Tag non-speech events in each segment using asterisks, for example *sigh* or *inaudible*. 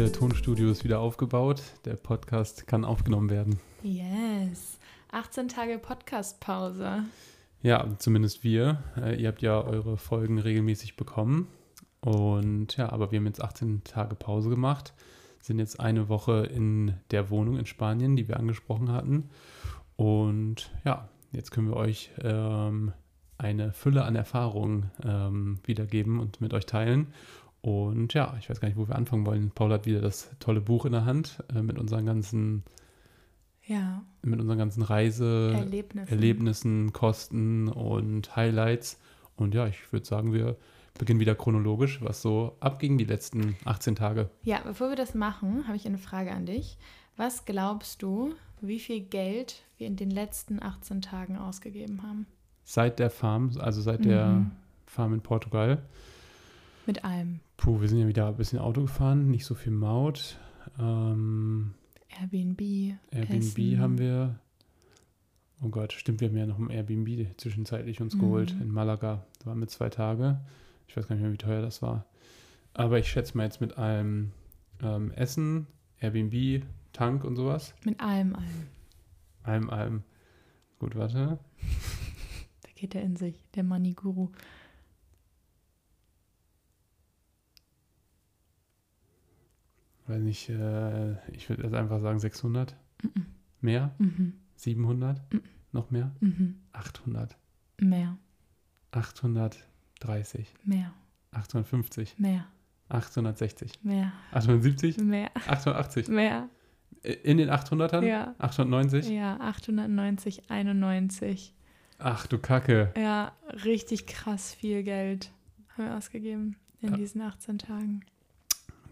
mobile Tonstudio ist wieder aufgebaut. Der Podcast kann aufgenommen werden. Yes. 18 Tage Podcast-Pause. Ja, zumindest wir. Äh, ihr habt ja eure Folgen regelmäßig bekommen. Und ja, aber wir haben jetzt 18 Tage Pause gemacht, sind jetzt eine Woche in der Wohnung in Spanien, die wir angesprochen hatten. Und ja, jetzt können wir euch ähm, eine Fülle an Erfahrungen ähm, wiedergeben und mit euch teilen. Und ja, ich weiß gar nicht, wo wir anfangen wollen. Paul hat wieder das tolle Buch in der Hand äh, mit unseren ganzen, Ja. mit unseren ganzen Reise Erlebnissen. Erlebnissen, Kosten und Highlights. Und ja, ich würde sagen, wir beginnen wieder chronologisch, was so abging die letzten 18 Tage. Ja, bevor wir das machen, habe ich eine Frage an dich. Was glaubst du, wie viel Geld wir in den letzten 18 Tagen ausgegeben haben? Seit der Farm, also seit der Mhm. Farm in Portugal. Mit allem. Puh, wir sind ja wieder ein bisschen Auto gefahren, nicht so viel Maut. Ähm, Airbnb. Airbnb Essen. haben wir. Oh Gott, stimmt, wir haben ja noch ein Airbnb zwischenzeitlich uns Mhm. geholt in Malaga. Da waren wir zwei Tage. Ich weiß gar nicht mehr, wie teuer das war. Aber ich schätze mal jetzt mit allem ähm, Essen, Airbnb, Tank und sowas. Mit allem, allem. Allem, allem. Gut, warte. *laughs* Da geht er in sich, der Money-Guru. Weiß nicht, äh, ich würde jetzt einfach sagen 600. Mhm. Mehr? Mhm. 700? Mhm. Noch mehr? Mhm. 800. Mehr, 830. mehr, 850. mehr, 860. mehr, 870. mehr, 880. mehr. In den 800ern? Ja. 890? Ja, 890, 91. Ach du Kacke. Ja, richtig krass viel Geld haben wir ausgegeben in Ja. diesen 18 Tagen.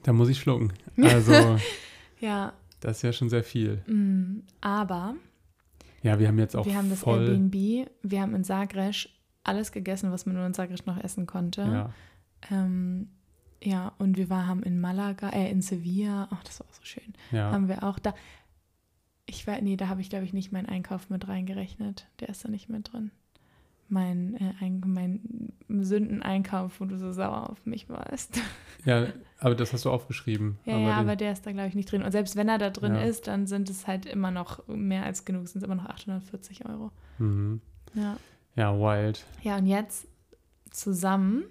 Da muss ich schlucken. *laughs* Also, Ja, das ist ja schon sehr viel. mm, aber Ja, wir haben jetzt auch wir haben das voll. Airbnb, wir haben in Zagreb alles gegessen, was man nur in Zagreb noch essen konnte. Ja, Ähm, ja, und wir war, haben in Malaga, äh, in Sevilla, oh, das war auch so schön, ja. haben wir auch da. Ich weiß, nee, da habe ich, glaube ich, nicht meinen Einkauf mit reingerechnet. Der ist da nicht mit drin. Mein, äh, ein, mein Sündeneinkauf, wo du so sauer auf mich warst. *laughs* ja, aber das hast du aufgeschrieben. Ja, aber ja, aber der ist da, glaube ich, nicht drin. Und selbst wenn er da drin Ja. ist, dann sind es halt immer noch mehr als genug, sind es immer noch 840 Euro. mhm. Ja. Ja, wild. Ja, und jetzt zusammen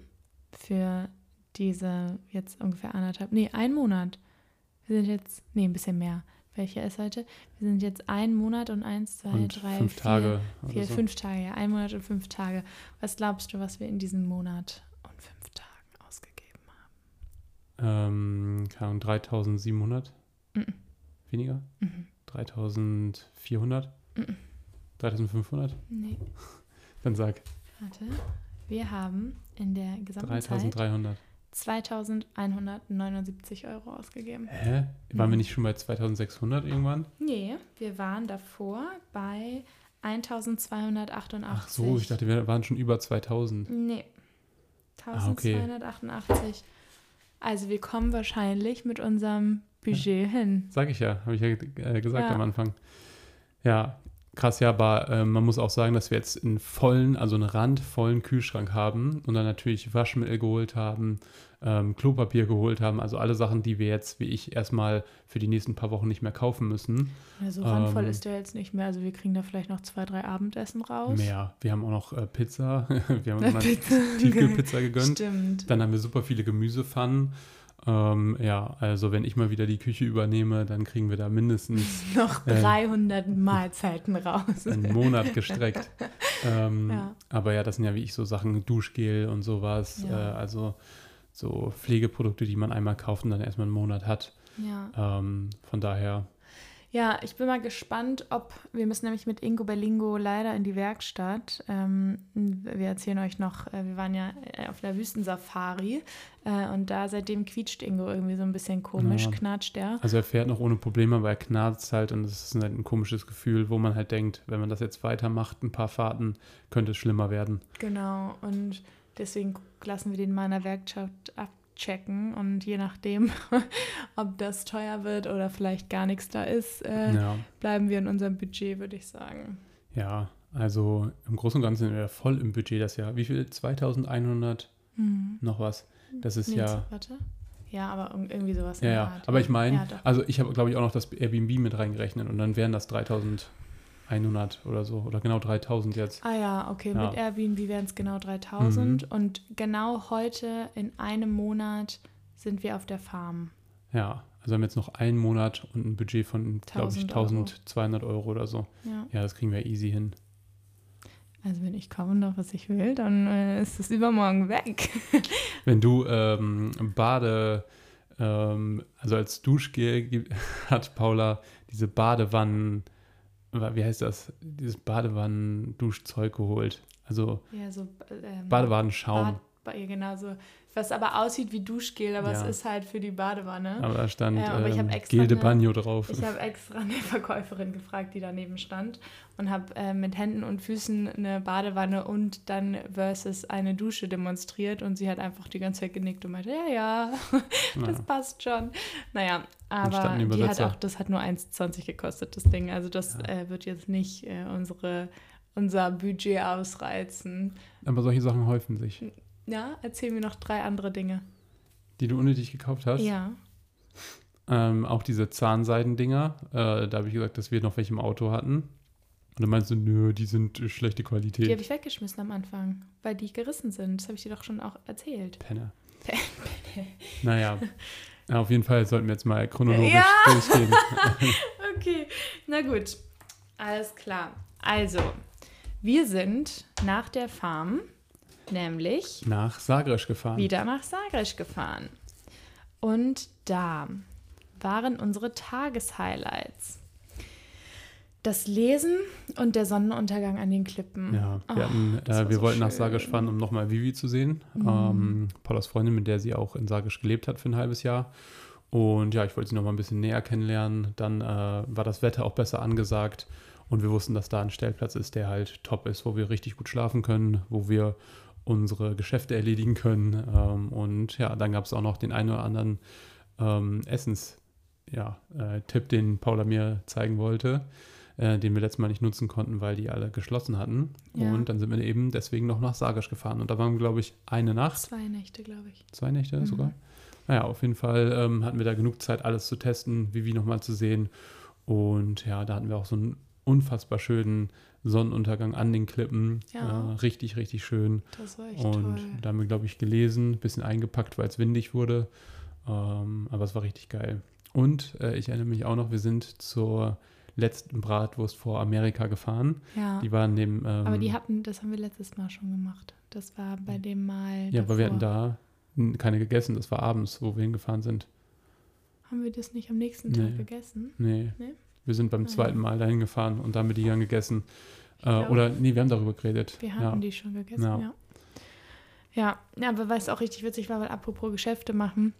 für diese jetzt ungefähr anderthalb, nee, ein Monat. Wir sind jetzt, nee, ein bisschen mehr. Welcher ist heute? Wir sind jetzt ein Monat und eins, zwei, Und drei, fünf vier, Tage vier, so. fünf Tage, ja. Ein Monat und fünf Tage. Was glaubst du, was wir in diesem Monat und fünf Tagen ausgegeben Ähm, keine Ahnung, 3700? Mhm. Weniger? haben? Mhm. 3400? Mhm. 3500? Nee, *laughs* Dann sag warte. Wir haben in der gesamten Zeit 3300. 2179 Euro ausgegeben. Hä? Waren wir Mhm. nicht schon bei 2600 irgendwann? Nee, wir waren davor bei 1288. Ach so, ich dachte, wir waren schon über 2000. Nee. Ah, okay. 1288. Also wir kommen wahrscheinlich mit unserem Budget hin. Sag ich ja, habe ich ja äh, gesagt Ja. am Anfang. Ja, krass, ja, aber äh, man muss auch sagen, dass wir jetzt einen vollen, also einen randvollen Kühlschrank haben und dann natürlich Waschmittel geholt haben, ähm, Klopapier geholt haben, also alle Sachen, die wir jetzt, wie ich, erstmal für die nächsten paar Wochen nicht mehr kaufen müssen. Ja, so randvoll Ähm, ist der jetzt nicht mehr. Also wir kriegen da vielleicht noch zwei, drei Abendessen raus. Mehr. Wir haben auch noch äh, Pizza, *laughs* wir haben *laughs* uns mal Pizza. Tiefkühlpizza gegönnt. Stimmt. Dann haben wir super viele Gemüsepfannen. Ähm, ja, also wenn ich mal wieder die Küche übernehme, dann kriegen wir da mindestens *laughs* noch äh, 300 Mahlzeiten raus. einen Monat gestreckt. *laughs* ähm, Ja. Aber ja, das sind ja wie ich so Sachen, Duschgel und sowas. Ja. Äh, also so Pflegeprodukte, die man einmal kauft und dann erstmal einen Monat hat. Ja. Ähm, von daher, Ja, ich bin mal gespannt, ob wir müssen nämlich mit Ingo Berlingo leider in die Werkstatt. Ähm, wir erzählen euch noch, äh, wir waren ja äh, auf der Wüstensafari äh, und da seitdem quietscht Ingo irgendwie so ein bisschen komisch, Ja. knatscht er. also er fährt noch ohne Probleme, aber er knarzt halt und es ist halt ein komisches Gefühl, wo man halt denkt, wenn man das jetzt weitermacht, ein paar Fahrten, könnte es schlimmer werden. Genau, und deswegen lassen wir den mal in der Werkstatt abchecken und je nachdem, *laughs* ob das teuer wird oder vielleicht gar nichts da ist, äh, Ja. bleiben wir in unserem Budget, würde ich sagen. Ja, also im Großen und Ganzen sind wir voll im Budget das Jahr. Wie viel? 2100 Mhm. noch was? Das ist Nee, ja, Warte. Ja, aber irg- irgendwie sowas. Ja, ja. Aber ich meine, Ja, also ich habe, glaube ich, auch noch das Airbnb mit reingerechnet und dann wären das 3100 oder so. Oder genau 3000 jetzt. Ah ja, okay, Ja. mit Airbnb wären es genau 3000 Mhm. und genau heute in einem Monat sind wir auf der Farm. Ja, also haben wir jetzt noch einen Monat und ein Budget von, glaube ich, 1000 Euro. 1200 Euro oder so. Ja. Ja, das kriegen wir easy hin. Also wenn ich kaufen darf, was ich will, dann äh, ist es übermorgen weg. *laughs* Wenn du ähm, Bade, ähm, also als Duschgel *laughs* hat Paula diese Badewannen, wa- wie heißt das? Dieses Badewannen-Duschzeug geholt. Also ja, so ähm, Badewannenschaum. Bad, genau so. Was aber aussieht wie Duschgel, aber Ja. es ist halt für die Badewanne. Aber da stand Ja, aber ähm, Gel de Bagno drauf. Ich habe extra eine Verkäuferin gefragt, die daneben stand und habe äh, mit Händen und Füßen eine Badewanne und dann versus eine Dusche demonstriert und sie hat einfach die ganze Zeit genickt und meinte, ja, ja, *laughs* das Ja. passt schon. Naja, aber die hat auch, das hat nur 1,20 gekostet, das Ding. Also das äh, wird jetzt nicht äh, unsere, unser Budget ausreizen. Aber solche Sachen häufen sich. Ja, erzähl mir noch drei andere Dinge. Die du unnötig gekauft hast. Ja. Ähm, auch diese Zahnseidendinger. Äh, da habe ich gesagt, dass wir noch welche im Auto hatten. Und dann meinst du, nö, die sind äh, schlechte Die Qualität. habe ich weggeschmissen am Anfang, weil die gerissen sind. Das habe ich dir doch schon auch erzählt. Penner. *laughs* Naja. Ja, auf jeden Fall sollten wir jetzt mal chronologisch Ja. *laughs* durchgehen. *laughs* Okay, na gut. Alles klar. Also, wir sind nach der Farm nämlich Nach Sagres gefahren. wieder nach Sagres gefahren. Und da waren unsere Tageshighlights. Das Lesen und der Sonnenuntergang an den Klippen. Ja, wir, Oh, hatten, äh, wir so wollten nach schön. Sagres fahren, um nochmal Vivi zu sehen. Mhm. Ähm, Paulas Freundin, mit der sie auch in Sagres gelebt hat für ein halbes Jahr. Und ja, ich wollte sie nochmal ein bisschen näher kennenlernen. Dann äh, war das Wetter auch besser angesagt. Und wir wussten, dass da ein Stellplatz ist, der halt top ist, wo wir richtig gut schlafen können, wo wir unsere Geschäfte erledigen können. Ähm, und ja, dann gab es auch noch den einen oder anderen ähm, Essens, ja, äh, den Paula mir zeigen wollte, äh, den wir letztes Mal nicht nutzen konnten, weil die alle geschlossen hatten. Ja. Und dann sind wir eben deswegen noch nach Sagres gefahren. Und da waren wir, glaube ich, eine Nacht, Zwei Nächte, glaube ich. zwei Nächte Mhm. sogar. Naja, auf jeden Fall ähm, hatten wir da genug Zeit, alles zu testen, Vivi nochmal zu sehen. Und ja, da hatten wir auch so einen unfassbar schönen Sonnenuntergang an den Klippen. Ja. Äh, richtig, richtig schön. Das war echt Und toll. da haben wir, glaube ich, gelesen, ein bisschen eingepackt, weil es windig wurde. Ähm, aber es war richtig geil. Und äh, ich erinnere mich auch noch, wir sind zur letzten Bratwurst vor Amerika gefahren. Ja. Die waren dem. Ähm, Aber die hatten, das haben wir letztes Mal schon gemacht. Das war bei dem Mal. Ja, aber wir hatten davor. da keine gegessen. Das war abends, wo wir hingefahren sind. Haben wir das nicht am nächsten Nee. Tag gegessen? Nee. Nee? Wir sind beim Ah, zweiten. Mal dahin gefahren und da haben wir die dann gegessen. Äh, oder, nee, wir haben darüber geredet. Wir haben ja. die schon gegessen, Ja. ja. ja. Ja, aber was auch richtig witzig war, weil apropos Geschäfte machen,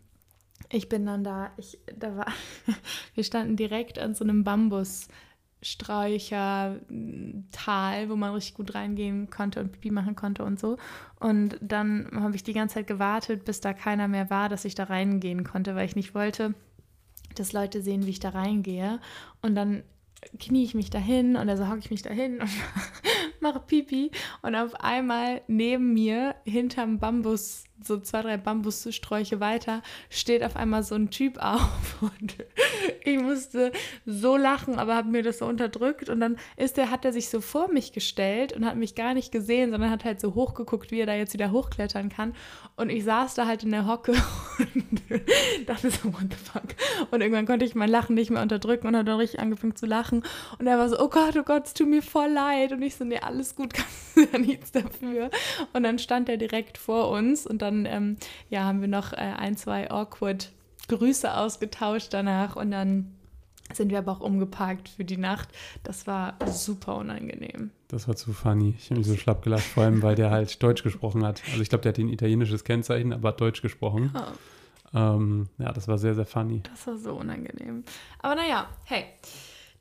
ich bin dann da, ich, da war, *laughs* wir standen direkt an so einem Bambussträucher-Tal, wo man richtig gut reingehen konnte und Pipi machen konnte und so. Und dann habe ich die ganze Zeit gewartet, bis da keiner mehr war, dass ich da reingehen konnte, weil ich nicht wollte, dass Leute sehen, wie ich da reingehe. Und dann knie ich mich dahin und also hocke ich mich dahin und *laughs* mache Pipi und auf einmal neben mir hinterm Bambus, so zwei, drei Bambussträuche weiter, steht auf einmal so ein Typ auf *laughs* und ich musste so lachen, aber habe mir das so unterdrückt und dann ist der, hat er sich so vor mich gestellt und hat mich gar nicht gesehen, sondern hat halt so hochgeguckt, wie er da jetzt wieder hochklettern kann und ich saß da halt in der Hocke *laughs* und dachte so, what the fuck? Und irgendwann konnte ich mein Lachen nicht mehr unterdrücken und hat dann richtig angefangen zu lachen und er war so, oh Gott, oh Gott, es tut mir voll leid und ich so, nee, alles gut, *laughs* kannst du ja nichts dafür. Und dann stand er direkt vor uns und dann, ähm, ja, haben wir noch äh, ein, zwei awkward Grüße ausgetauscht danach und dann sind wir aber auch umgeparkt für die Nacht. Das war super unangenehm. Das war zu funny. Ich habe mich so schlapp gelacht, vor allem, weil der halt Deutsch gesprochen hat. Also ich glaube, der hat ein italienisches Kennzeichen, aber hat Deutsch gesprochen. Oh, Ähm, ja, das war sehr, sehr funny. das war so unangenehm. Aber naja, hey.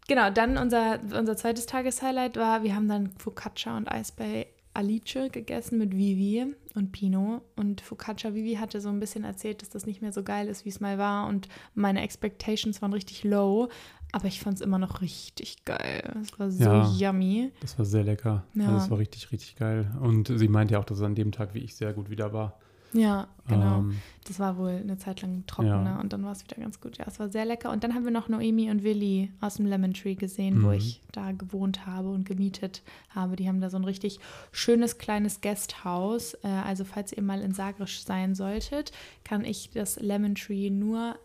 Genau, dann unser, unser zweites Tageshighlight war, wir haben dann Focaccia und Eis bei Alice gegessen mit Vivi und Pino. Und Focaccia Vivi hatte so ein bisschen erzählt, dass das nicht mehr so geil ist, wie es mal war. Und meine Expectations waren richtig low. Aber ich fand es immer noch richtig geil. Es war so Ja. yummy. Das war sehr lecker. Ja. Also es war richtig, richtig geil. Und sie meinte ja auch, dass es an dem Tag wie ich sehr gut wieder war. Ja, genau. Ähm, das war wohl eine Zeit lang trockener ja. und dann war es wieder ganz gut. Ja, es war sehr lecker. Und dann haben wir noch Noemi und Willi aus dem Lemon Tree gesehen, mhm. wo ich da gewohnt habe und gemietet habe. Die haben da so ein richtig schönes kleines Guesthouse. Äh, also falls ihr mal in Sagrisch sein solltet, kann ich das Lemon Tree nur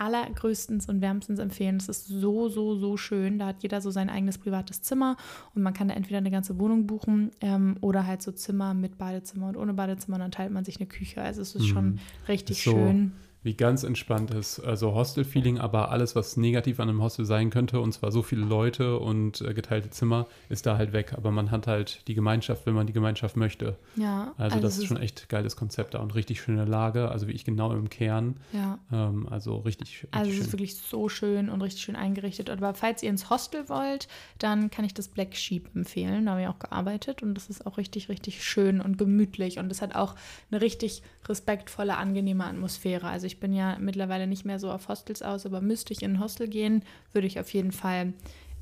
allergrößtens und wärmstens empfehlen. Es ist so, so, so schön. Da hat jeder so sein eigenes privates Zimmer und man kann da entweder eine ganze Wohnung buchen ähm, oder halt so Zimmer mit Badezimmer und ohne Badezimmer und dann teilt man sich eine Küche. Also es ist mhm. schon richtig so, schön wie ganz entspannt ist. Also Hostel-Feeling, aber alles, was negativ an einem Hostel sein könnte, und zwar so viele Leute und äh, geteilte Zimmer, ist da halt weg. Aber man hat halt die Gemeinschaft, wenn man die Gemeinschaft möchte. Ja. Also, also das ist schon echt geiles Konzept da und richtig schöne Lage. Also wie ich genau im Kern. Ja. Ähm, also richtig, richtig Also es ist wirklich so schön und richtig schön eingerichtet. Aber falls ihr ins Hostel wollt, dann kann ich das Black Sheep empfehlen. Da haben wir auch gearbeitet und das ist auch richtig, richtig schön und gemütlich. Und es hat auch eine richtig respektvolle, angenehme Atmosphäre. Also ich bin ja mittlerweile nicht mehr so auf Hostels aus, aber müsste ich in ein Hostel gehen, würde ich auf jeden Fall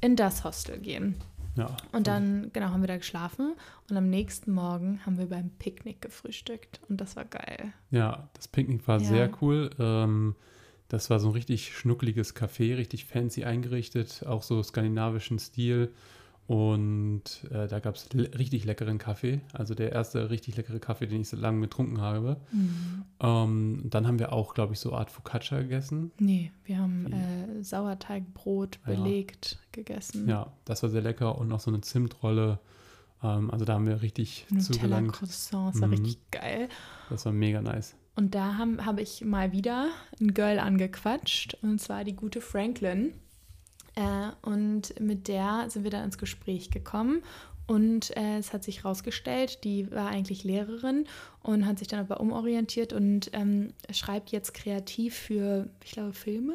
in das Hostel gehen. Ja. Und dann, genau, haben wir da geschlafen und am nächsten Morgen haben wir beim Picknick gefrühstückt und das war geil. Ja, das Picknick war ja. sehr cool. Ähm, das war so ein richtig schnuckeliges Café, richtig fancy eingerichtet, auch so skandinavischen Stil. Und äh, da gab es le richtig leckeren Kaffee. Also der erste richtig leckere Kaffee, den ich so lange getrunken habe. Mhm. Ähm, dann haben wir auch, glaube ich, so Art Focaccia gegessen. Nee, wir haben äh, Sauerteigbrot belegt ja. gegessen. Ja, das war sehr lecker. Und noch so eine Zimtrolle. Ähm, also da haben wir richtig zugelangt. Croissant, das war mhm. richtig geil. Das war mega nice. Und da habe hab ich mal wieder ein Girl angequatscht. Und zwar die gute Franklin. Äh, und mit der sind wir dann ins Gespräch gekommen. Und äh, es hat sich herausgestellt, die war eigentlich Lehrerin und hat sich dann aber umorientiert und ähm, schreibt jetzt kreativ für, ich glaube, Filme.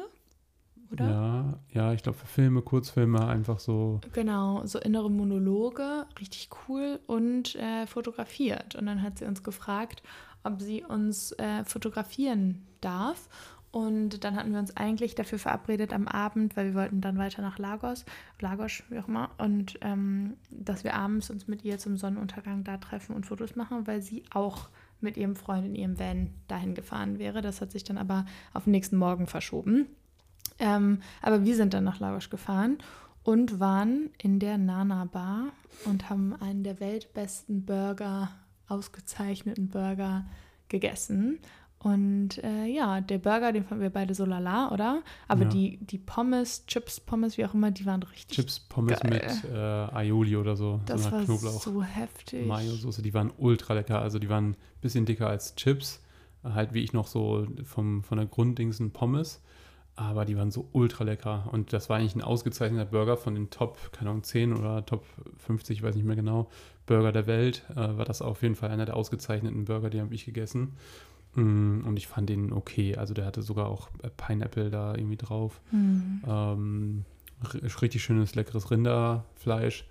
Oder? Ja, ja, ich glaube für Filme, Kurzfilme einfach so. Genau, so innere Monologe, richtig cool und äh, fotografiert. Und dann hat sie uns gefragt, ob sie uns äh, fotografieren darf. Und dann hatten wir uns eigentlich dafür verabredet am Abend, weil wir wollten dann weiter nach Lagos, Lagos, wie auch immer, und ähm, dass wir abends uns mit ihr zum Sonnenuntergang da treffen und Fotos machen, weil sie auch mit ihrem Freund in ihrem Van dahin gefahren wäre. Das hat sich dann aber auf den nächsten Morgen verschoben. Ähm, aber wir sind dann nach Lagos gefahren und waren in der Nana Bar und haben einen der weltbesten Burger, ausgezeichneten Burger gegessen. Und äh, ja, der Burger, den fanden wir beide so lala, oder? Aber ja. die, die Pommes, Chips, Pommes, wie auch immer, die waren richtig. Chips, Pommes geil. mit äh, Aioli oder so. Das so war Knoblauch. so heftig. Mayo-Soße, die waren ultra lecker. Also die waren ein bisschen dicker als Chips. Halt wie ich noch so vom, von der Grunddingsen Pommes. Aber die waren so ultra lecker. Und das war eigentlich ein ausgezeichneter Burger von den Top, keine Ahnung, 10 oder Top 50, ich weiß nicht mehr genau, Burger der Welt. Äh, war das auf jeden Fall einer der ausgezeichneten Burger, die habe ich gegessen. Mm, und ich fand den okay. Also der hatte sogar auch äh, Pineapple da irgendwie drauf. Mhm. Ähm, richtig schönes, leckeres Rinderfleisch.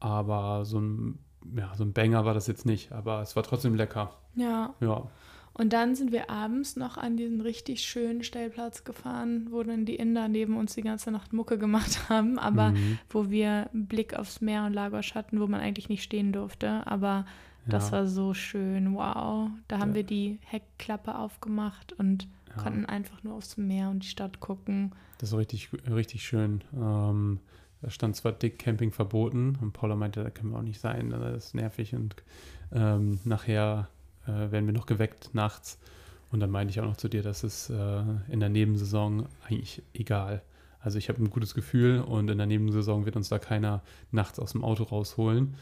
Aber so ein, ja, so ein Banger war das jetzt nicht. Aber es war trotzdem lecker. Ja. Ja. Und dann sind wir abends noch an diesen richtig schönen Stellplatz gefahren, wo dann die Inder neben uns die ganze Nacht Mucke gemacht *laughs* haben, aber mhm. wo wir einen Blick aufs Meer und Lagos hatten, wo man eigentlich nicht stehen durfte. Aber das ja. war so schön, wow. Da haben ja. wir die Heckklappe aufgemacht und ja. konnten einfach nur aufs Meer und die Stadt gucken. Das war richtig, richtig schön. Ähm, da stand zwar dick Camping verboten und Paula meinte, da können wir auch nicht sein, das ist nervig und ähm, nachher äh, werden wir noch geweckt nachts. Und dann meinte ich auch noch zu dir, dass es äh, in der Nebensaison eigentlich egal. Also ich habe ein gutes Gefühl und in der Nebensaison wird uns da keiner nachts aus dem Auto rausholen.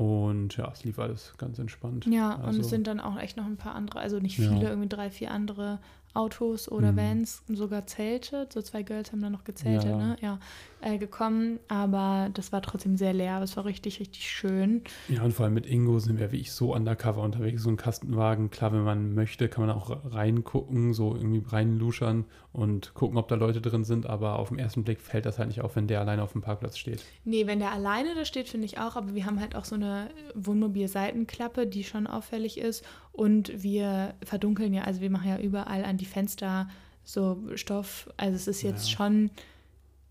Und ja, es lief alles ganz entspannt. Ja, also, und es sind dann auch echt noch ein paar andere, also nicht viele, ja. irgendwie drei, vier andere Autos oder mhm. Vans, sogar Zelte. So zwei Girls haben da noch gezeltet, ja. ne? Ja, äh, gekommen. Aber das war trotzdem sehr leer. Aber es war richtig, richtig schön. Ja, und vor allem mit Ingo sind wir wie ich so undercover unterwegs. So ein Kastenwagen. Klar, wenn man möchte, kann man auch reingucken, so irgendwie reinluschern und gucken, ob da Leute drin sind. Aber auf den ersten Blick fällt das halt nicht auf, wenn der alleine auf dem Parkplatz steht. Nee, wenn der alleine da steht, finde ich auch. Aber wir haben halt auch so eine Wohnmobil-Seitenklappe, die schon auffällig ist. Und wir verdunkeln ja, also wir machen ja überall an die Fenster so Stoff. Also es ist jetzt ja. schon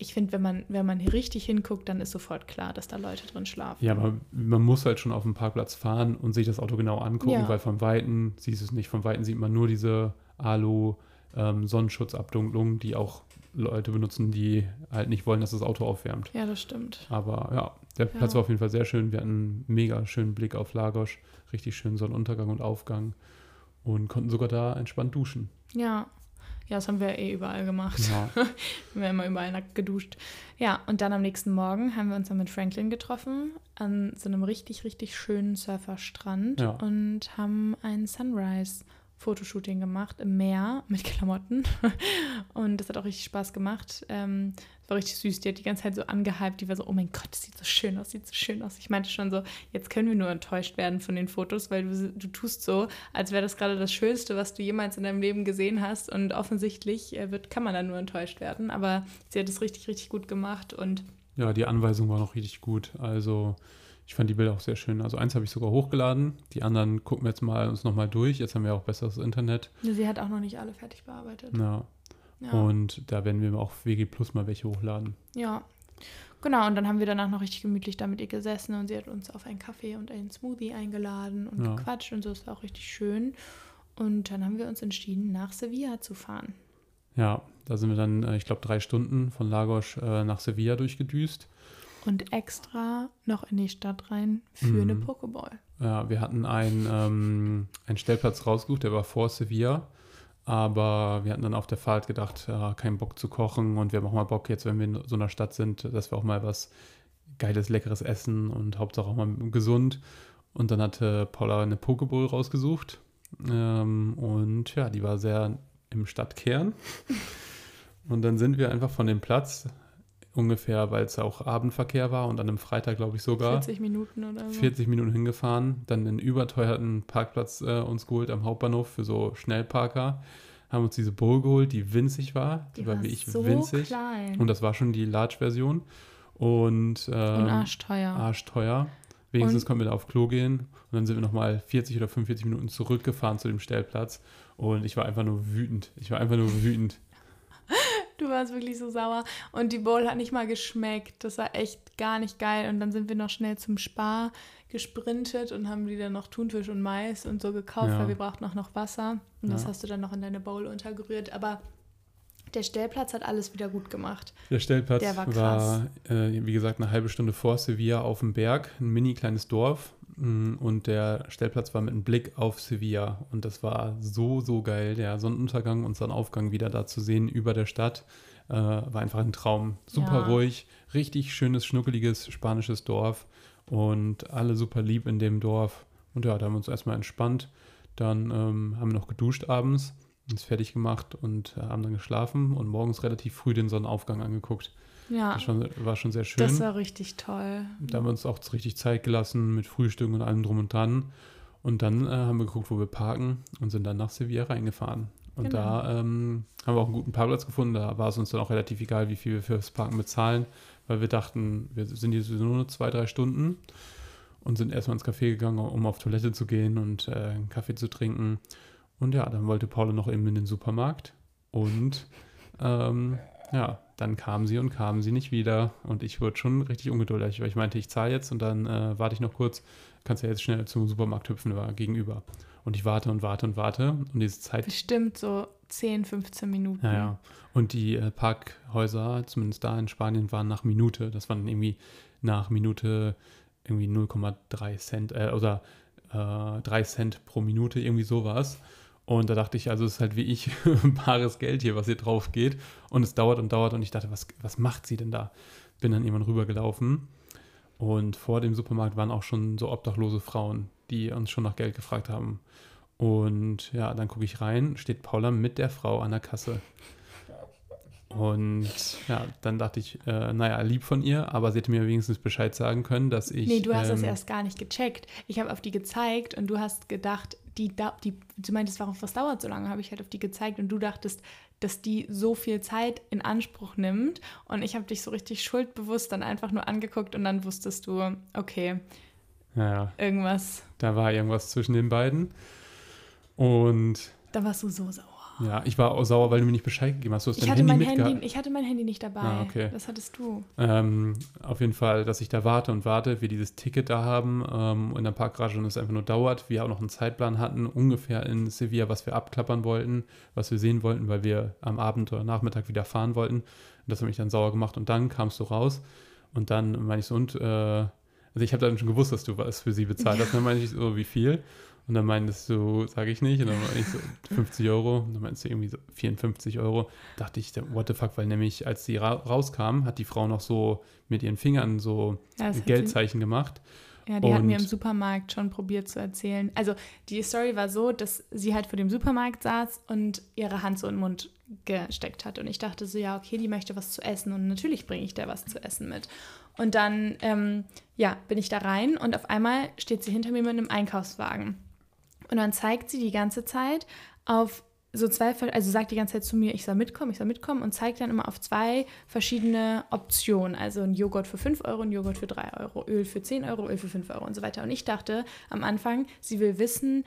ich finde, wenn man, wenn man hier richtig hinguckt, dann ist sofort klar, dass da Leute drin schlafen. Ja, aber man muss halt schon auf dem Parkplatz fahren und sich das Auto genau angucken, Ja. weil vom Weiten siehst du es nicht. Vom Weiten sieht man nur diese Alu ähm, die auch Leute benutzen, die halt nicht wollen, dass das Auto aufwärmt. Ja, das stimmt. Aber ja, der Platz Ja. war auf jeden Fall sehr schön. Wir hatten einen mega schönen Blick auf Lagos, richtig schönen Sonnenuntergang und Aufgang und konnten sogar da entspannt duschen. Ja. Ja, das haben wir eh überall gemacht. Ja, *laughs* Wir haben immer überall nackt geduscht. Ja, und dann am nächsten Morgen haben wir uns dann mit Franklin getroffen an so einem richtig, richtig schönen Surferstrand Ja. und haben ein Sunrise-Fotoshooting gemacht im Meer mit *laughs* Klamotten. Und das hat auch richtig Spaß gemacht. Ähm, war richtig süß. Die hat die ganze Zeit so angehypt. Die war so, oh mein Gott, das sieht so schön aus, sieht so schön aus. Ich meinte schon so, jetzt können wir nur enttäuscht werden von den Fotos, weil du, du tust so, als wäre das gerade das Schönste, was du jemals in deinem Leben gesehen hast. Und offensichtlich äh, wird, kann man dann nur enttäuscht werden. Aber sie hat es richtig, richtig gut gemacht. Und ja, die Anweisung war noch richtig gut. Also ich fand die Bilder auch sehr schön. Also eins habe ich sogar hochgeladen. Die anderen gucken wir jetzt mal uns nochmal durch. Jetzt haben wir auch besseres Internet. sie hat auch noch nicht alle fertig bearbeitet. Ja. Ja. Und da werden wir auch WG Plus mal welche hochladen. Ja, genau. Und dann haben wir danach noch richtig gemütlich da mit ihr gesessen und sie hat uns auf einen Kaffee und einen Smoothie eingeladen und Ja. gequatscht und so. Es war auch richtig schön. Und dann haben wir uns entschieden, nach Sevilla zu fahren. Ja, da sind wir dann, äh, ich glaube, drei Stunden von Lagos äh, nach Sevilla durchgedüst. Und extra noch in die Stadt rein für Mhm. eine Pokeball. Ja, wir hatten einen, ähm, einen Stellplatz rausgesucht, der war vor Sevilla. Aber wir hatten dann auf der Fahrt gedacht, ja, keinen Bock zu kochen und wir haben auch mal Bock jetzt, wenn wir in so einer Stadt sind, dass wir auch mal was geiles, leckeres essen und Hauptsache auch mal gesund. Und dann hatte Paula eine Pokeball rausgesucht. Ähm, und ja, die war sehr im Stadtkern. *laughs* Und dann sind wir einfach von dem Platz ungefähr, weil es auch Abendverkehr war und an einem Freitag, glaube ich, sogar. 40 Minuten oder so. 40 Minuten hingefahren, dann einen überteuerten Parkplatz äh, uns geholt am Hauptbahnhof für so Schnellparker, haben uns diese Bowl geholt, die winzig war, die, war, wie ich so winzig klein. und das war schon die Large-Version und, ähm, und arschteuer. arschteuer. Wenigstens Und- konnten wir da auf Klo gehen und dann sind wir nochmal 40 oder 45 Minuten zurückgefahren zu dem Stellplatz und ich war einfach nur wütend. Ich war einfach nur wütend. Du warst wirklich so sauer. Und die Bowl hat nicht mal geschmeckt. Das war echt gar nicht geil. Und dann sind wir noch schnell zum Spar gesprintet und haben wieder noch Thunfisch und Mais und so gekauft, Ja. weil wir brauchten auch noch Wasser. Und das Ja. hast du dann noch in deine Bowl untergerührt. Aber der Stellplatz hat alles wieder gut gemacht. Der Stellplatz Der war war, äh, wie gesagt, eine halbe Stunde vor Sevilla auf dem Berg, ein mini kleines Dorf. Und der Stellplatz war mit einem Blick auf Sevilla. Und das war so, so geil. Der Sonnenuntergang und Sonnenaufgang wieder da zu sehen über der Stadt, äh, war einfach ein Traum. Super Ja. ruhig, richtig schönes, schnuckeliges spanisches Dorf. Und alle super lieb in dem Dorf. Und ja, da haben wir uns erstmal entspannt. Dann ähm, haben wir noch geduscht abends, uns fertig gemacht und äh, haben dann geschlafen und morgens relativ früh den Sonnenaufgang angeguckt. Ja, Das schon, war schon sehr schön. das war richtig toll. Da haben wir uns auch richtig Zeit gelassen mit Frühstück und allem drum und dran. Und dann äh, haben wir geguckt, wo wir parken und sind dann nach Sevilla reingefahren. Und Genau. da ähm, haben wir auch einen guten Parkplatz gefunden. Da war es uns dann auch relativ egal, wie viel wir fürs Parken bezahlen, weil wir dachten, wir sind hier sowieso nur zwei, drei Stunden und sind erstmal ins Café gegangen, um auf Toilette zu gehen und äh, einen Kaffee zu trinken. Und ja, dann wollte Paula noch eben in den Supermarkt. Und ähm, ja, dann kam sie und kam sie nicht wieder. Und ich wurde schon richtig ungeduldig, weil ich meinte, ich zahle jetzt und dann äh, warte ich noch kurz. Kannst ja jetzt schnell zum Supermarkt hüpfen, war gegenüber. Und ich warte und warte und warte. Und diese Zeit Bestimmt so 10, 15 Minuten. ja, ja. Und die äh, Parkhäuser, zumindest da in Spanien, waren nach Minute. Das waren irgendwie nach Minute irgendwie 0,3 Cent äh, oder äh, 3 Cent pro Minute, irgendwie sowas. Und da dachte ich, also es ist halt wie ich, *laughs* bares Geld hier, was hier drauf geht. Und es dauert und dauert und ich dachte, was, was macht sie denn da? Bin dann irgendwann rübergelaufen. Und vor dem Supermarkt waren auch schon so obdachlose Frauen, die uns schon nach Geld gefragt haben. Und ja, dann gucke ich rein, steht Paula mit der Frau an der Kasse. Und ja, dann dachte ich, äh, naja, lieb von ihr, aber sie hätte mir wenigstens Bescheid sagen können, dass ich. Nee, du hast das ähm, erst gar nicht gecheckt. Ich habe auf die gezeigt und du hast gedacht, die, die du meintest, warum was dauert so lange, habe ich halt auf die gezeigt und du dachtest, dass die so viel Zeit in Anspruch nimmt und ich habe dich so richtig schuldbewusst dann einfach nur angeguckt und dann wusstest du, okay, Naja, irgendwas, da war irgendwas zwischen den beiden. Und da warst du so sauer. Ja, ich war auch sauer, weil du mir nicht Bescheid gegeben hast. Du hast Ich dein hatte, Handy mein Handy, ich hatte mein Handy nicht dabei. Ah, okay. Das hattest du. Ähm, auf jeden Fall, dass ich da warte und warte, wir dieses Ticket da haben ähm, in der Parkgarage und es einfach nur dauert. Wir auch noch einen Zeitplan hatten, ungefähr in Sevilla, was wir abklappern wollten, was wir sehen wollten, weil wir am Abend oder Nachmittag wieder fahren wollten. Und das hat mich dann sauer gemacht und dann kamst du raus und dann meine ich so, und, äh, also ich habe dann schon gewusst, dass du was für sie bezahlt hast. *laughs* Dann meinte ich so, wie viel? Und dann meintest du, sage ich nicht. Und dann meinte ich so 50 Euro. Und dann meinst du irgendwie so 54 Euro. Dachte ich, what the fuck, weil nämlich als sie ra rauskam, hat die Frau noch so mit ihren Fingern so Ja, Geldzeichen gemacht. Sie, ja, die hat mir Und- im Supermarkt schon probiert zu erzählen. Also die Story war so, dass sie halt vor dem Supermarkt saß und ihre Hand so in den Mund gesteckt hat. Und ich dachte so, ja, okay, die möchte was zu essen. Und natürlich bringe ich der was zu essen mit. Und dann, ähm, ja, bin ich da rein und auf einmal steht sie hinter mir mit einem Einkaufswagen. Und dann zeigt sie die ganze Zeit auf so zwei, also sagt die ganze Zeit zu mir, ich soll mitkommen, ich soll mitkommen und zeigt dann immer auf zwei verschiedene Optionen. Also ein Joghurt für 5 Euro, ein Joghurt für 3 Euro, Öl für 10 Euro, Öl für 5 Euro und so weiter. Und ich dachte am Anfang, sie will wissen,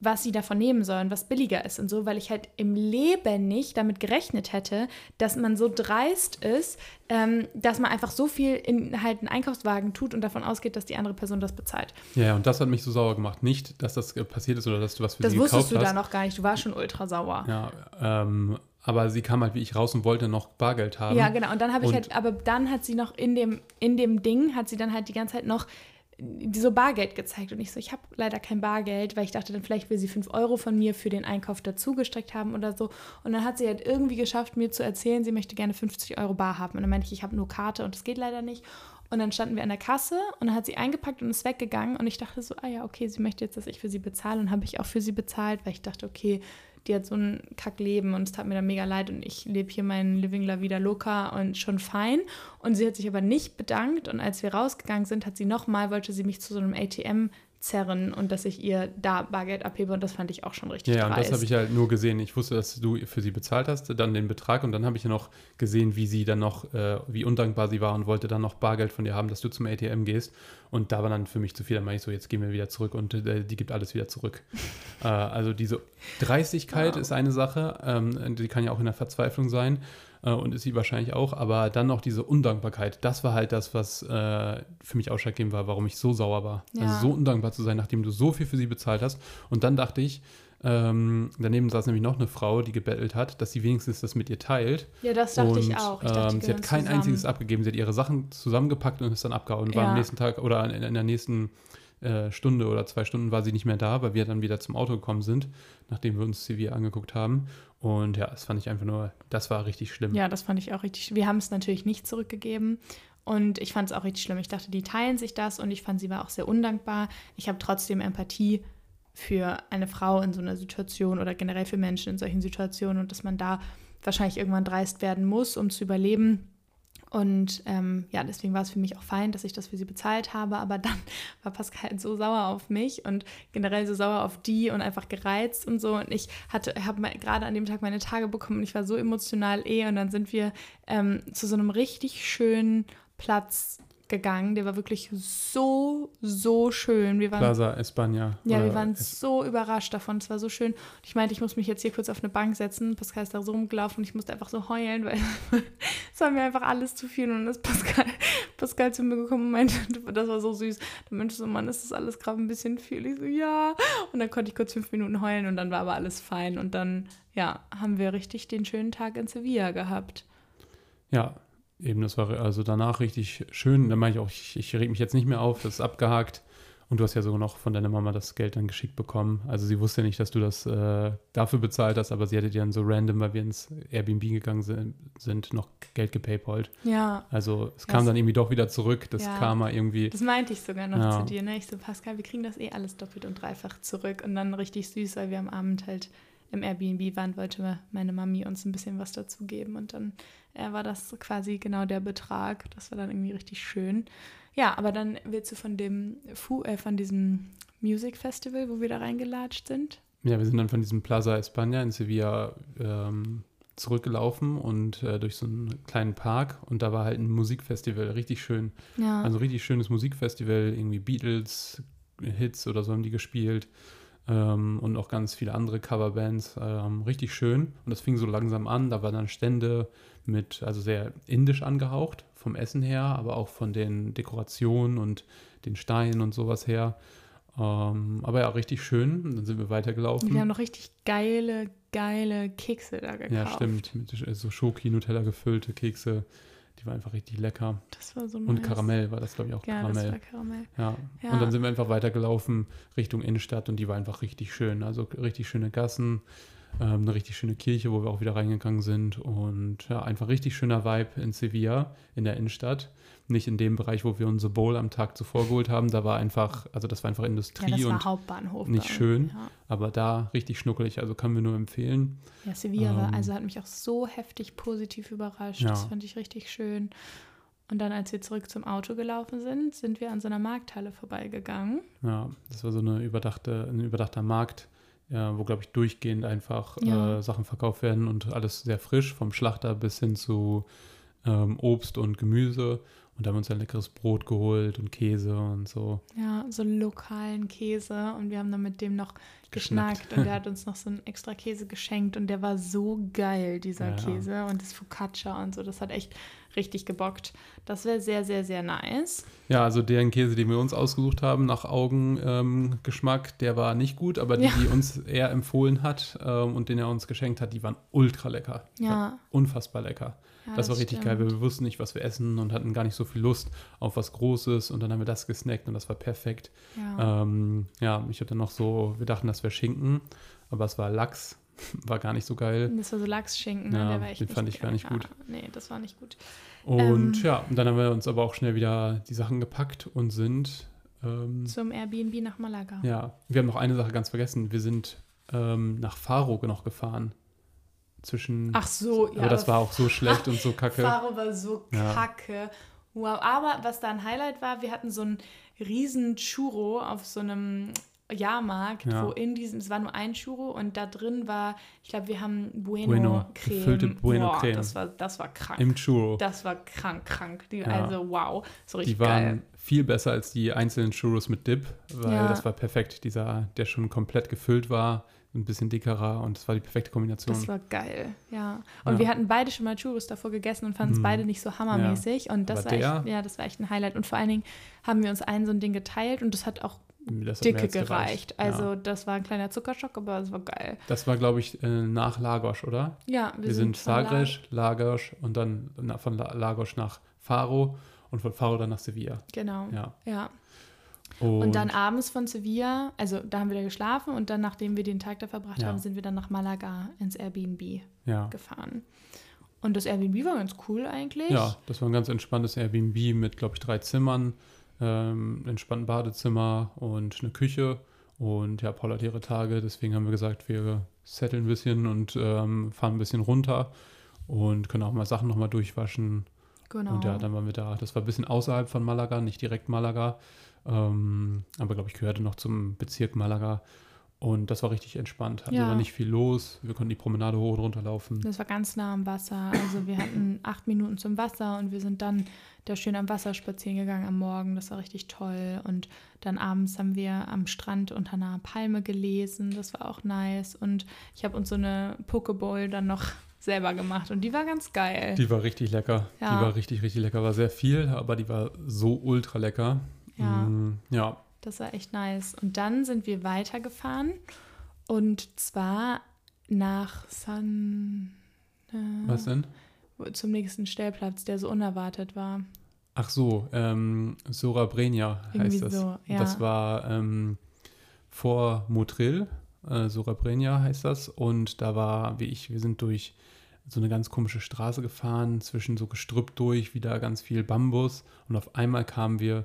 was sie davon nehmen soll und was billiger ist und so, weil ich halt im Leben nicht damit gerechnet hätte, dass man so dreist ist, ähm, dass man einfach so viel in halt einen Einkaufswagen tut und davon ausgeht, dass die andere Person das bezahlt. Ja, und das hat mich so sauer gemacht. Nicht, dass das äh, passiert ist oder dass du was für Das sie wusstest gekauft du hast. da noch gar nicht, du warst schon ultra sauer. Ja, ähm, aber sie kam halt wie ich raus und wollte noch Bargeld haben. Ja, genau. Und dann habe ich Und- halt, aber dann hat sie noch in dem, in dem Ding, hat sie dann halt die ganze Zeit noch so Bargeld gezeigt. Und ich so, ich habe leider kein Bargeld, weil ich dachte dann, vielleicht will sie 5 Euro von mir für den Einkauf dazu gestreckt haben oder so. Und dann hat sie halt irgendwie geschafft, mir zu erzählen, sie möchte gerne 50 Euro bar haben. Und dann meinte ich, ich habe nur Karte und das geht leider nicht. Und dann standen wir an der Kasse und dann hat sie eingepackt und ist weggegangen. Und ich dachte so, ah ja, okay, sie möchte jetzt, dass ich für sie bezahle. Und habe ich auch für sie bezahlt, weil ich dachte, okay, die hat so ein Kackleben und es tat mir dann mega leid und ich lebe hier mein Living La Vida Loca und schon fein. Und sie hat sich aber nicht bedankt und als wir rausgegangen sind, hat sie nochmal, wollte sie mich zu so einem ATM zerren und dass ich ihr da Bargeld abhebe und das fand ich auch schon richtig Ja, und das dreist. habe ich halt nur gesehen. Ich wusste, dass du für sie bezahlt hast, dann den Betrag und dann habe ich ja noch gesehen, wie sie dann noch, äh, wie undankbar sie war und wollte dann noch Bargeld von dir haben, dass du zum ATM gehst. Und da war dann für mich zu viel. Dann meine ich so, jetzt gehen wir wieder zurück und äh, die gibt alles wieder zurück. *laughs* äh, also diese Dreistigkeit Ja. ist eine Sache, ähm, die kann ja auch in der Verzweiflung sein äh, und ist sie wahrscheinlich auch, aber dann noch diese Undankbarkeit, das war halt das, was äh, für mich ausschlaggebend war, warum ich so sauer war. Ja. Also so undankbar zu sein, nachdem du so viel für sie bezahlt hast. Und dann dachte ich, ähm, daneben saß nämlich noch eine Frau, die gebettelt hat, dass sie wenigstens das mit ihr teilt. ja, das dachte und ich auch. Ich dachte, ähm, sie hat kein zusammen. einziges abgegeben. Sie hat ihre Sachen zusammengepackt und ist dann abgehauen. War Ja. am nächsten Tag oder in, in der nächsten äh, Stunde oder zwei Stunden war sie nicht mehr da, weil wir dann wieder zum Auto gekommen sind, nachdem wir uns Sevilla angeguckt haben. Und ja, das fand ich einfach nur, das war richtig schlimm. Ja, das fand ich auch richtig. Wir haben es natürlich nicht zurückgegeben. Und ich fand es auch richtig schlimm. Ich dachte, die teilen sich das und ich fand, sie war auch sehr undankbar. Ich habe trotzdem Empathie für eine Frau in so einer Situation oder generell für Menschen in solchen Situationen und dass man da wahrscheinlich irgendwann dreist werden muss, um zu überleben. Und ähm, ja, deswegen war es für mich auch fein, dass ich das für sie bezahlt habe. Aber dann *laughs* war Pascal halt so sauer auf mich und generell so sauer auf die und einfach gereizt und so. Und ich hatte, habe gerade an dem Tag meine Tage bekommen und ich war so emotional eh. Und dann sind wir ähm, zu so einem richtig schönen Platz gegangen. Der war wirklich so, so schön. Wir waren Plaza España. ja, wir waren Es- so überrascht davon. Es war so schön. Und ich meinte, ich muss mich jetzt hier kurz auf eine Bank setzen. Pascal ist da so rumgelaufen und ich musste einfach so heulen, weil *laughs* es war mir einfach alles zu viel. Und dann ist Pascal, *laughs* Pascal zu mir gekommen und meinte, *laughs* das war so süß. Der meinte so, Mann, ist das alles gerade ein bisschen viel? Ich so, ja. Und dann konnte ich kurz fünf Minuten heulen und dann war aber alles fein. Und dann, ja, haben wir richtig den schönen Tag in Sevilla gehabt. Ja, eben, das war also danach richtig schön. Da meine ich auch, ich, ich reg mich jetzt nicht mehr auf, das ist abgehakt. Und du hast ja sogar noch von deiner Mama das Geld dann geschickt bekommen. Also sie wusste ja nicht, dass du das äh, dafür bezahlt hast, aber sie hatte dir dann so random, weil wir ins Airbnb gegangen sind, sind noch Geld gepaypalt. Ja, Also es kam Das- dann irgendwie doch wieder zurück, das Ja. Karma irgendwie. Das meinte ich sogar noch Ja. zu dir, ne? Ich so, Pascal, wir kriegen das eh alles doppelt und dreifach zurück. Und dann richtig süß, weil wir am Abend halt im Airbnb waren, wollte meine Mami uns ein bisschen was dazu geben. Und dann äh, war das quasi genau der Betrag. Das war dann irgendwie richtig schön. Ja, aber dann willst du von dem Fu äh, von diesem Music Festival, wo wir da reingelatscht sind. Ja, wir sind dann von diesem Plaza España in Sevilla ähm, zurückgelaufen und äh, durch so einen kleinen Park und da war halt ein Musikfestival, richtig schön. Ja. Also richtig schönes Musikfestival, irgendwie Beatles, Hits oder so haben die gespielt. Ähm, und auch ganz viele andere Coverbands. Ähm, richtig schön. Und das fing so langsam an. Da waren dann Stände mit, also sehr indisch angehaucht, vom Essen her, aber auch von den Dekorationen und den Steinen und sowas her. Ähm, aber ja, richtig schön. Und dann sind wir weitergelaufen. Und wir haben noch richtig geile, geile Kekse da gekauft. Ja, stimmt. Mit so Schoki, Nutella gefüllte Kekse. Die waren einfach richtig lecker. Das war so Und nice. Karamell war das, glaube ich, auch Ja, Karamell. das war Karamell. Ja. Ja. Und dann sind wir einfach weitergelaufen Richtung Innenstadt und die war einfach richtig schön. Also richtig schöne Gassen, ähm, eine richtig schöne Kirche, wo wir auch wieder reingegangen sind. Und ja, einfach richtig schöner Vibe in Sevilla, in der Innenstadt. Nicht in dem Bereich, wo wir unsere Bowl am Tag zuvor geholt haben. Da war einfach, also das war einfach Ja, Industrie das war und Hauptbahnhof. nicht schön. Ja, aber da richtig schnuckelig. Also können wir nur empfehlen. ja Sevilla war, Ähm, also hat mich auch so heftig positiv überrascht. Ja. Das fand ich richtig schön. Und dann, als wir zurück zum Auto gelaufen sind, sind wir an so einer Markthalle vorbeigegangen. Ja, das war so eine überdachte, ein überdachter Markt, ja, wo, glaube ich, durchgehend einfach Ja. äh, Sachen verkauft werden und alles sehr frisch, vom Schlachter bis hin zu ähm, Obst und Gemüse. Und da haben wir uns ein leckeres Brot geholt und Käse und so. Ja, so lokalen Käse. Und wir haben dann mit dem noch Geschnackt. geschnackt. Und der *laughs* hat uns noch so einen extra Käse geschenkt. Und der war so geil, dieser Ja. Käse. Und das Focaccia und so. Das hat echt richtig gebockt. Das wäre sehr, sehr, sehr nice. Ja, also deren Käse, den wir uns ausgesucht haben, nach Augengeschmack, ähm, Geschmack, der war nicht gut, aber die, Ja. die uns er empfohlen hat ähm, und den er uns geschenkt hat, die waren ultra lecker. Ja. Unfassbar lecker. Ja das war richtig geil. stimmt. Wir wussten nicht, was wir essen und hatten gar nicht so viel Lust auf was Großes. Und dann haben wir das gesnackt und das war perfekt. Ja. Ähm, ja, ich hatte noch so, wir dachten, das wäre Schinken, aber es war Lachs. *laughs* War gar nicht so geil. Das war so Lachsschinken, ne? Ja, den fand ich gar nicht gut. Ja, nee, das war nicht gut. Und Ähm. ja, und dann haben wir uns aber auch schnell wieder die Sachen gepackt und sind, ähm, Zum Airbnb nach Malaga. ja, wir haben noch eine Sache ganz vergessen. Wir sind ähm, nach Faro noch gefahren. Zwischen, Ach so, ja. aber das war auch so schlecht und so kacke. Faro *laughs* war so Ja. kacke. Wow, aber was da ein Highlight war, wir hatten so einen riesen Churro auf so einem Jahrmarkt, Ja. wo in diesem, es war nur ein Churro und da drin war, ich glaube, wir haben Bueno, Bueno, Creme. gefüllte Bueno Boah, Creme. Das war, das war krank. Im Churro. das war krank, krank. Die, Ja. Also wow, so richtig Die waren geil. viel besser als die einzelnen Churros mit Dip, weil Ja. das war perfekt. Dieser, der schon komplett gefüllt war, ein bisschen dickerer und das war die perfekte Kombination. Das war geil, ja. Und Ja. wir hatten beide schon mal Churros davor gegessen und fanden es Mhm. beide nicht so hammermäßig. Und das Aber war echt, ja, das war echt ein Highlight. Und vor allen Dingen haben wir uns ein so ein Ding geteilt und das hat auch Das dicke als gereicht. Also Ja. das war ein kleiner Zuckerschock, aber es war geil. Das war, glaube ich, äh, nach Lagos, oder? Ja, Wir, sind von La- Sagres, Lagos und dann von La- Lagos nach Faro und von Faro dann nach Sevilla. Genau. Ja. Ja. Und, Und dann abends von Sevilla, also da haben wir da geschlafen und dann, nachdem wir den Tag da verbracht Ja. haben, sind wir dann nach Malaga ins Airbnb ja. gefahren. Und das Airbnb war ganz cool eigentlich. ja, das war ein ganz entspanntes Airbnb mit, glaube ich, drei Zimmern, ähm, entspannten Badezimmer und eine Küche. Und ja, Paul hat ihre Tage, deswegen haben wir gesagt, wir setteln ein bisschen und ähm, fahren ein bisschen runter und können auch mal Sachen nochmal durchwaschen. Genau. Und ja, dann waren wir da. Das war ein bisschen außerhalb von Malaga, nicht direkt Malaga. Ähm, aber glaube ich, gehörte noch zum Bezirk Malaga. Und das war richtig entspannt. Also Ja. war nicht viel los. Wir konnten die Promenade hoch und runter laufen. Das war ganz nah am Wasser. Also wir hatten acht Minuten zum Wasser und wir sind dann da schön am Wasser spazieren gegangen am Morgen. Das war richtig toll. Und dann abends haben wir am Strand unter einer Palme gelesen. Das war auch nice. Und ich habe uns so eine Pokeball dann noch *laughs* selber gemacht und die war ganz geil. Die war richtig lecker. Ja. Die war richtig, richtig lecker. War sehr viel, aber die war so ultra lecker. Ja. Mm, ja. Das war echt nice. Und dann sind wir weitergefahren und zwar nach San. Äh, Was denn? Zum nächsten Stellplatz, der so unerwartet war. Ach so, ähm, Sora Brenia Irgendwie heißt das. so, ja. Das war ähm, vor Motril, äh, Sora Brenia heißt das. Und da war, wie ich, wir sind durch so eine ganz komische Straße gefahren, zwischen so Gestrüpp durch, wieder ganz viel Bambus. Und auf einmal kamen wir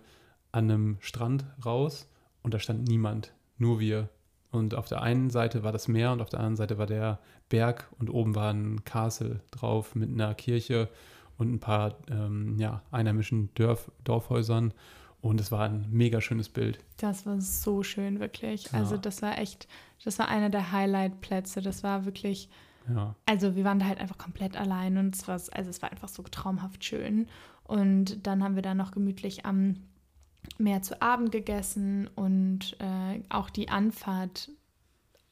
an einem Strand raus und da stand niemand, nur wir. Und auf der einen Seite war das Meer und auf der anderen Seite war der Berg und oben war ein Castle drauf mit einer Kirche und ein paar ähm, ja, einheimischen Dörf, Dorfhäusern. Und es war ein mega schönes Bild. Das war so schön, wirklich. Ja. Also das war echt, das war einer der Highlight-Plätze. Das war wirklich, Ja, also wir waren da halt einfach komplett allein und es war, also es war einfach so traumhaft schön. Und dann haben wir da noch gemütlich am Meer zu Abend gegessen und äh, auch die Anfahrt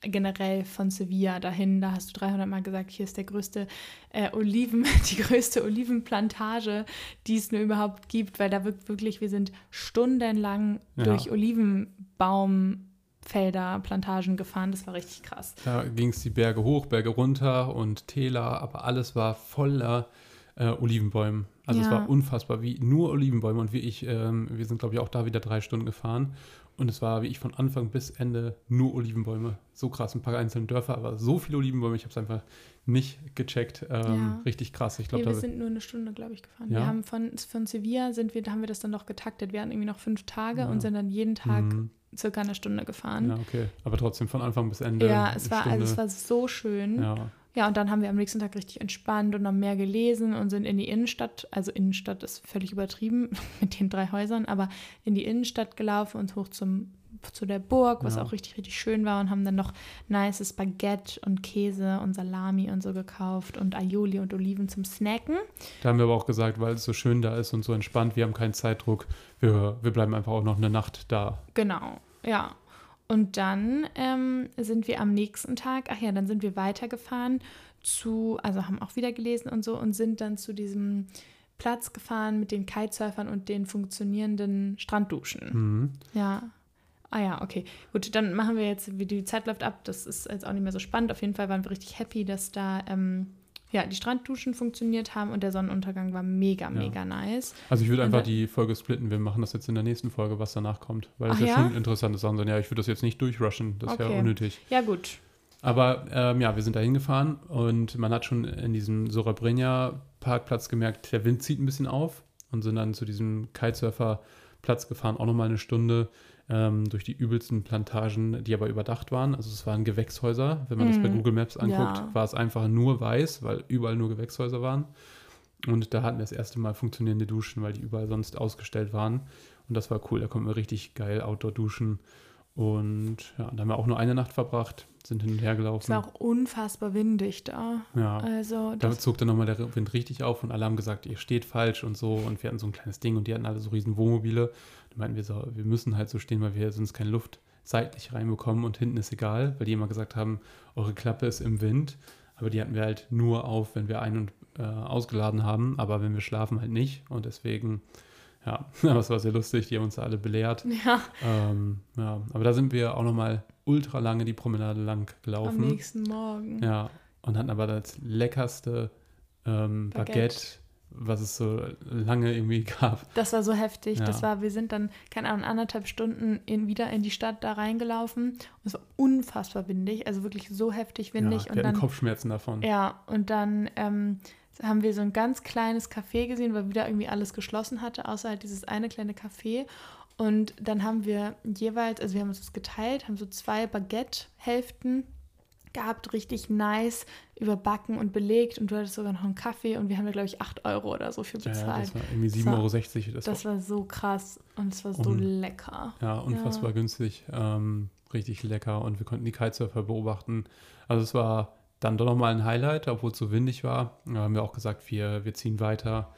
generell von Sevilla dahin. Da hast du 300 Mal gesagt, hier ist der größte äh, Oliven, *laughs* die größte Olivenplantage, die es nur überhaupt gibt, weil da wirklich, wir sind stundenlang ja. durch Olivenbaumfelder, Plantagen gefahren. Das war richtig krass. Da ging es die Berge hoch, Berge runter und Täler, aber alles war voller äh, Olivenbäumen. Also ja. es war unfassbar, wie nur Olivenbäume und wie ich, ähm, wir sind glaube ich auch da wieder drei Stunden gefahren und es war wie ich von Anfang bis Ende nur Olivenbäume. So krass, ein paar einzelne Dörfer, aber so viele Olivenbäume, ich habe es einfach nicht gecheckt. Ähm, ja. Richtig krass. Ich glaube, nee, wir sind nur eine Stunde, glaube ich, gefahren. Ja? Wir haben von, von Sevilla sind wir, haben wir das dann noch getaktet. Wir hatten irgendwie noch fünf Tage und sind dann jeden Tag mhm. circa eine Stunde gefahren. Ja, okay. Aber trotzdem von Anfang bis Ende. Ja, es war, also es war so schön. Ja. Ja, und dann haben wir am nächsten Tag richtig entspannt und noch mehr gelesen und sind in die Innenstadt, also Innenstadt ist völlig übertrieben *laughs* mit den drei Häusern, aber in die Innenstadt gelaufen und hoch zum zu der Burg, was ja. auch richtig, richtig schön war und haben dann noch nice Baguette und Käse und Salami und so gekauft und Aioli und Oliven zum Snacken. Da haben wir aber auch gesagt, weil es so schön da ist und so entspannt, wir haben keinen Zeitdruck, wir, wir bleiben einfach auch noch eine Nacht da. Genau, ja. Und dann ähm, sind wir am nächsten Tag, ach ja, dann sind wir weitergefahren zu, also haben auch wieder gelesen und so und sind dann zu diesem Platz gefahren mit den Kitesurfern und den funktionierenden Strandduschen. Mhm. Ja. Ah ja, okay. Gut, dann machen wir jetzt, wie die Zeit läuft ab. Das ist jetzt auch nicht mehr so spannend. Auf jeden Fall waren wir richtig happy, dass da ähm, ja, die Strandduschen funktioniert haben und der Sonnenuntergang war mega, ja. mega nice. Also ich würde einfach die Folge splitten. Wir machen das jetzt in der nächsten Folge, was danach kommt. Weil das ja, ja, schon interessante Sachen sind. Ja, ich würde das jetzt nicht durchrushen. Das okay. wäre unnötig. Ja, gut. Aber ähm, ja, wir sind da hingefahren und man hat schon in diesem Sorabrenja Parkplatz gemerkt, der Wind zieht ein bisschen auf und sind dann zu diesem Kitesurfer-Platz gefahren, auch nochmal eine Stunde ähm, durch die übelsten Plantagen, die aber überdacht waren. Also es waren Gewächshäuser. Wenn man mm. das bei mhm. Google Maps anguckt, ja. war es einfach nur weiß, weil überall nur Gewächshäuser waren. Und da hatten wir das erste Mal funktionierende Duschen, weil die überall sonst ausgestellt waren. Und das war cool. Da konnten wir richtig geil Outdoor duschen. Und ja, da haben wir auch nur eine Nacht verbracht, sind hin und her gelaufen. Es war auch unfassbar windig da. Ja. Also da zog dann nochmal der Wind richtig auf und alle haben gesagt, ihr steht falsch und so. Und wir hatten so ein kleines Ding und die hatten alle so riesen Wohnmobile. Da meinten wir so, wir müssen halt so stehen, weil wir sonst keine Luft seitlich reinbekommen und hinten ist egal, weil die immer gesagt haben, eure Klappe ist im Wind. Aber die hatten wir halt nur auf, wenn wir ein- und äh, ausgeladen haben, aber wenn wir schlafen halt nicht. Und deswegen, ja, *laughs* das war sehr lustig, die haben uns alle belehrt. Ja. Ähm, ja, aber da sind wir auch nochmal ultra lange die Promenade lang gelaufen. Am nächsten Morgen. Ja, und hatten aber das leckerste ähm, Baguette. Baguette was es so lange irgendwie *laughs* gab. Das war so heftig. Ja. Das war, wir sind dann, keine Ahnung, anderthalb Stunden in, wieder in die Stadt da reingelaufen. Und es war unfassbar windig, also wirklich so heftig windig. Ja, wir und hatten dann, Kopfschmerzen davon. Ja, und dann ähm, haben wir so ein ganz kleines Café gesehen, weil wieder irgendwie alles geschlossen hatte, außer halt dieses eine kleine Café. Und dann haben wir jeweils, also wir haben uns das geteilt, haben so zwei Baguette-Hälften gehabt, richtig nice, überbacken und belegt und du hattest sogar noch einen Kaffee und wir haben da, glaube ich, 8 Euro oder so für bezahlt. Ja, das war irgendwie 7,60 Euro. Das, das war, war, so krass und es war so un lecker. Ja, unfassbar ja. günstig, ähm, richtig lecker und wir konnten die Kitesurfer beobachten. Also es war dann doch nochmal ein Highlight, obwohl es so windig war. Da haben wir auch gesagt, wir, wir ziehen weiter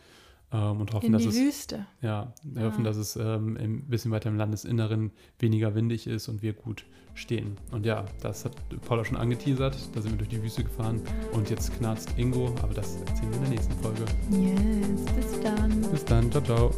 ähm, und hoffen, In dass die es Wüste. Ja, wir ja. hoffen, dass es ähm, ein bisschen weiter im Landesinneren weniger windig ist und wir gut stehen. Und ja, das hat Paula schon angeteasert. Da sind wir durch die Wüste gefahren und jetzt knarzt Ingo, aber das erzählen wir in der nächsten Folge. Yes, bis dann. Bis dann, ciao, ciao.